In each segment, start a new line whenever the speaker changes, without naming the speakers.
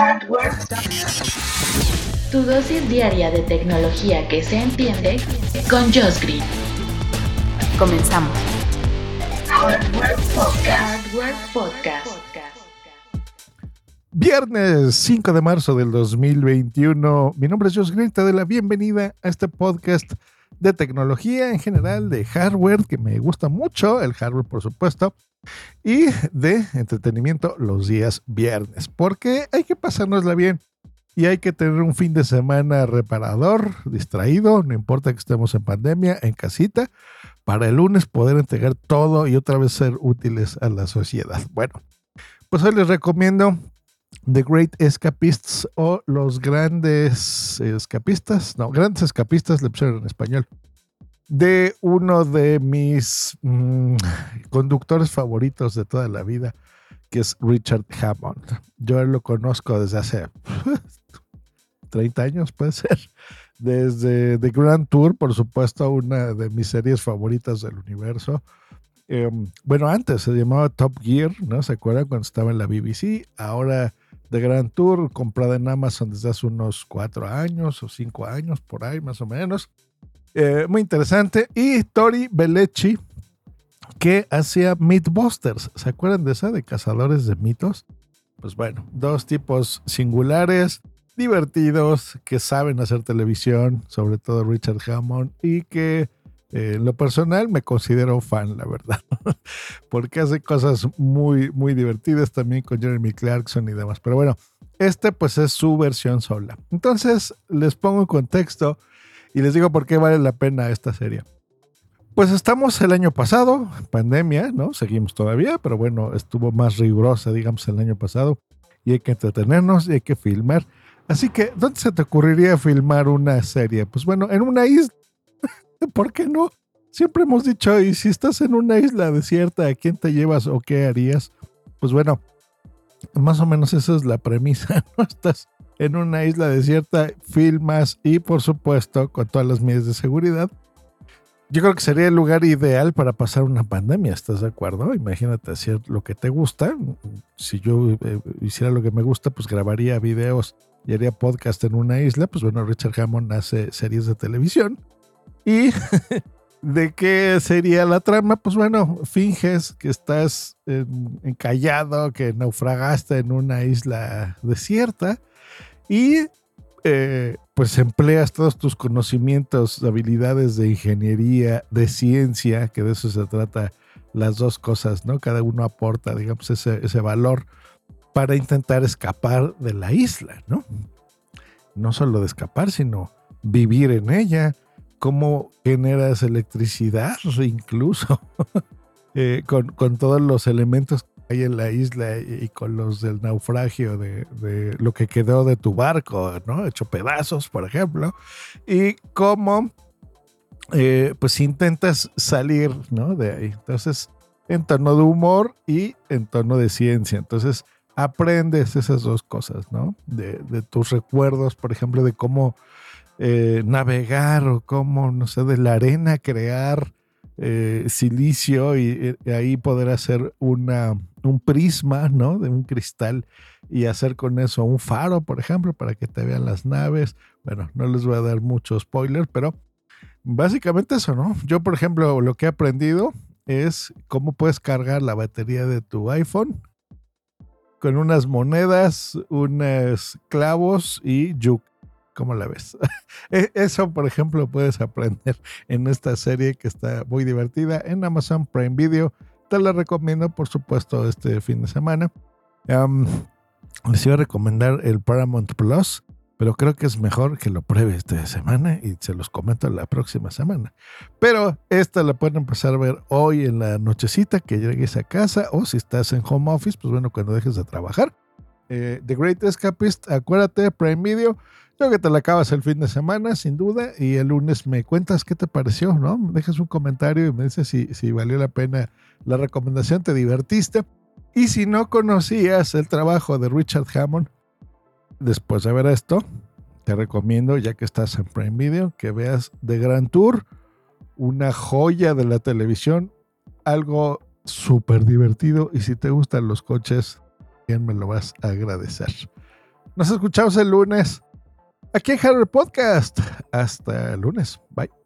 Hardware. Tu dosis diaria de tecnología que se entiende con Josh Green.
Comenzamos.
Hardware Podcast. Hardware Podcast.
Viernes 5 de marzo del 2021. Mi nombre es Josh Green. Te doy la bienvenida a este podcast de tecnología en general, de hardware, que me gusta mucho, el hardware por supuesto, y de entretenimiento los días viernes, porque hay que pasárnosla bien y hay que tener un fin de semana reparador, distraído, no importa que estemos en pandemia, en casita, para el lunes poder entregar todo y otra vez ser útiles a la sociedad. Bueno, pues hoy les recomiendo The Great Escapists o Los Grandes Escapistas, no, Grandes Escapistas le pusieron en español, de uno de mis mm, conductores favoritos de toda la vida, que es Richard Hammond. Yo lo conozco desde hace 30 años, puede ser. Desde The Grand Tour, por supuesto, una de mis series favoritas del universo. Em, bueno, antes se llamaba Top Gear, ¿no? ¿Se acuerdan cuando estaba en la BBC? Ahora The Grand Tour, comprada en Amazon desde hace unos cuatro años o cinco años, por ahí más o menos. Eh, muy interesante. Y Tori Belechi, que hacía Mythbusters. ¿Se acuerdan de esa? De cazadores de mitos. Pues bueno, dos tipos singulares, divertidos, que saben hacer televisión, sobre todo Richard Hammond, y que eh, en lo personal me considero fan, la verdad, porque hace cosas muy, muy divertidas también con Jeremy Clarkson y demás. Pero bueno, este pues es su versión sola. Entonces les pongo en contexto y les digo por qué vale la pena esta serie. Pues estamos el año pasado, pandemia, ¿no? Seguimos todavía, pero bueno, estuvo más rigurosa, digamos, el año pasado. Y hay que entretenernos y hay que filmar. Así que, ¿dónde se te ocurriría filmar una serie? Pues bueno, en una isla. ¿Por qué no? Siempre hemos dicho, y si estás en una isla desierta, ¿a quién te llevas o qué harías? Pues bueno, más o menos esa es la premisa, ¿no? Estás en una isla desierta, filmas y por supuesto con todas las medidas de seguridad. Yo creo que sería el lugar ideal para pasar una pandemia, ¿estás de acuerdo? Imagínate hacer lo que te gusta. Si yo eh, hiciera lo que me gusta, pues grabaría videos y haría podcast en una isla. Pues bueno, Richard Hammond hace series de televisión. ¿Y de qué sería la trama? Pues bueno, finges que estás encallado, que naufragaste en una isla desierta y eh, pues empleas todos tus conocimientos, habilidades de ingeniería, de ciencia, que de eso se trata las dos cosas, ¿no? Cada uno aporta, digamos, ese, ese valor para intentar escapar de la isla, ¿no? No solo de escapar, sino vivir en ella, cómo generas electricidad incluso, eh, con, con, todos los elementos ahí en la isla y, con los del naufragio de, lo que quedó de tu barco, ¿no? Hecho pedazos, por ejemplo, y cómo eh, pues intentas salir, ¿no? De ahí. Entonces, en tono de humor y en tono de ciencia. Entonces, aprendes esas dos cosas, ¿no? De, tus recuerdos, por ejemplo, de cómo eh, navegar o cómo, no sé, de la arena crear eh, silicio y, ahí poder hacer una, un prisma, ¿no? De un cristal y hacer con eso un faro, por ejemplo, para que te vean las naves. Bueno, no les voy a dar mucho spoiler, pero básicamente eso, ¿no? Yo, por ejemplo, lo que he aprendido es cómo puedes cargar la batería de tu iPhone con unas monedas, unos clavos y yuk. ¿Cómo la ves? E, eso, por ejemplo, puedes aprender en esta serie que está muy divertida en Amazon Prime Video. Te la recomiendo, por supuesto, este fin de semana. les iba a recomendar el Paramount Plus, pero creo que es mejor que lo pruebe esta semana y se los comento la próxima semana. Pero esta la pueden empezar a ver hoy en la nochecita que llegues a casa o si estás en home office, pues bueno, cuando dejes de trabajar. Eh, The Great Escapist, acuérdate, Prime Video Creo que te la acabas el fin de semana, sin duda, y el lunes me cuentas qué te pareció, ¿no? Me dejas un comentario y me dices si, si valió la pena la recomendación, te divertiste. Y si no conocías el trabajo de Richard Hammond, después de ver esto, te recomiendo, ya que estás en Prime Video, que veas The Grand Tour, una joya de la televisión, algo súper divertido. Y si te gustan los coches, me lo vas a agradecer. Nos escuchamos el lunes aquí en Hardware Podcast. Hasta el lunes. Bye.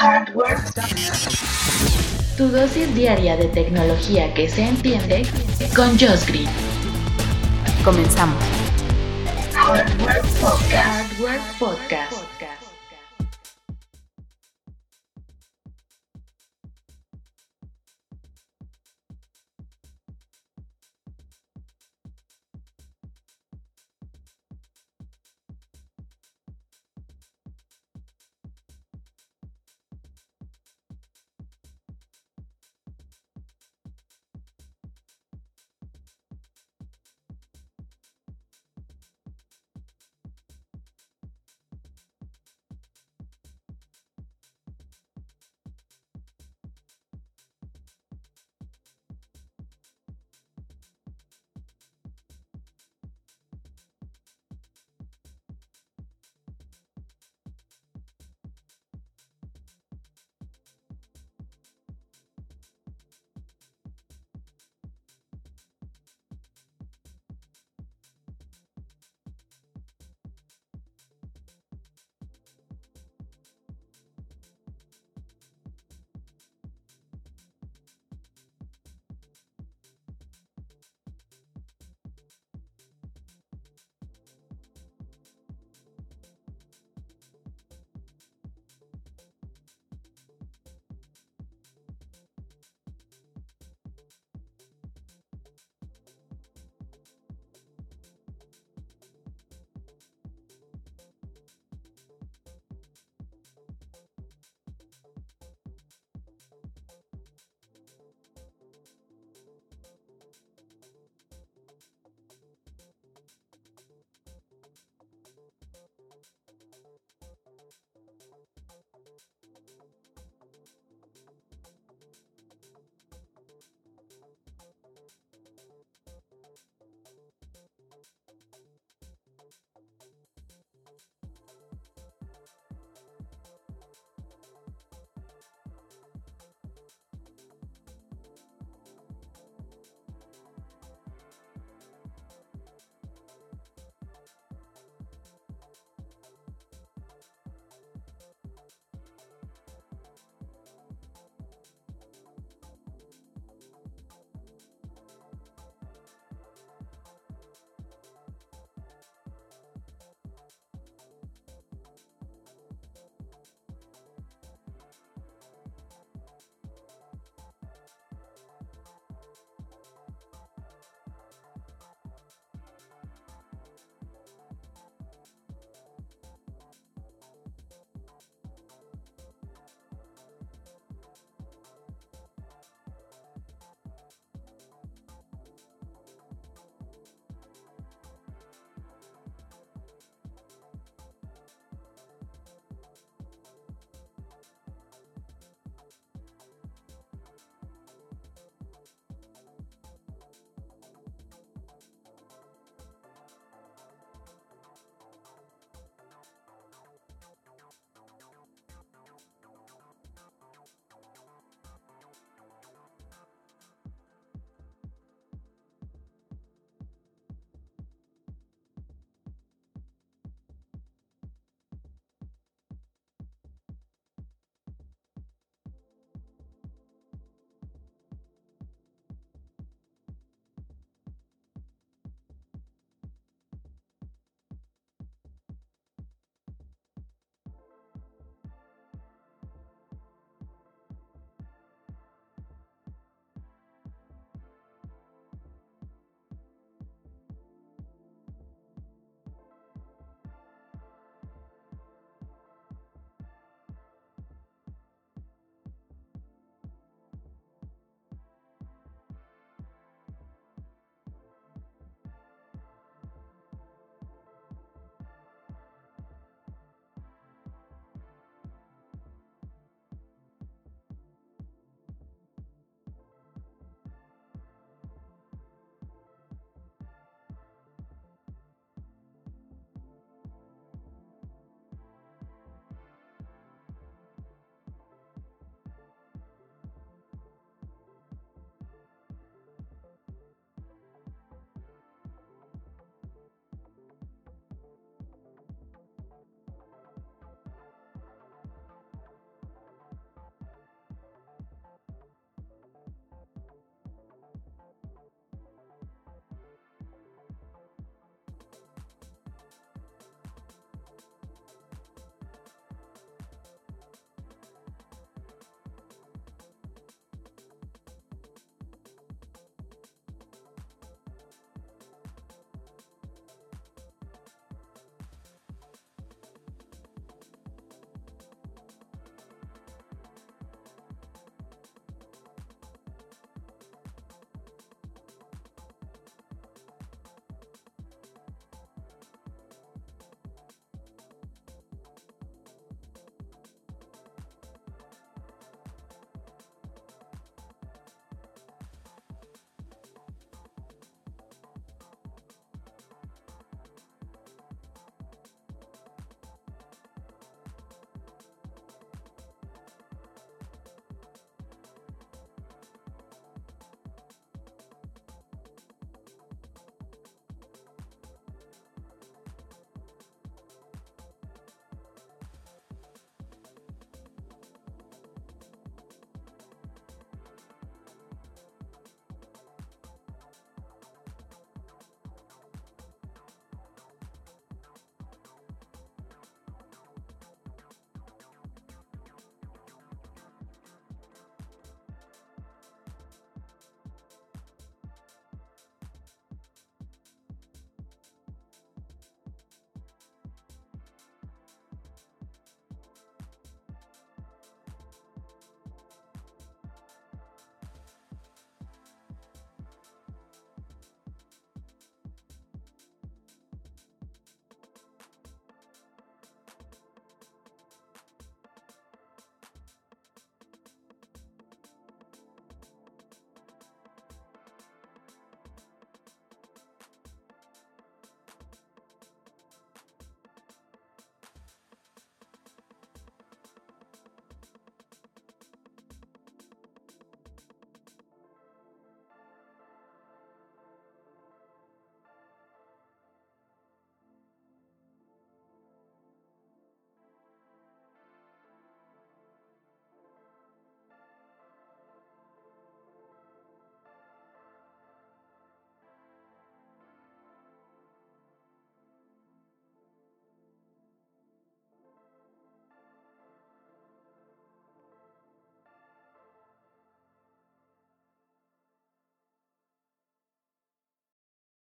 Hardware. Tu dosis diaria de tecnología que se entiende con Josh Green.
Comenzamos.
Hardware Podcast. Hardware Podcast.